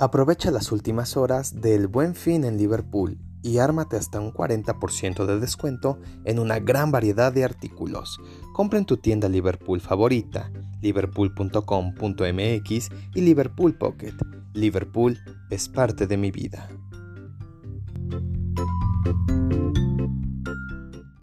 Aprovecha las últimas horas del Buen Fin en Liverpool y ármate hasta un 40% de descuento en una gran variedad de artículos. Compra en tu tienda Liverpool favorita, liverpool.com.mx y Liverpool Pocket. Liverpool es parte de mi vida.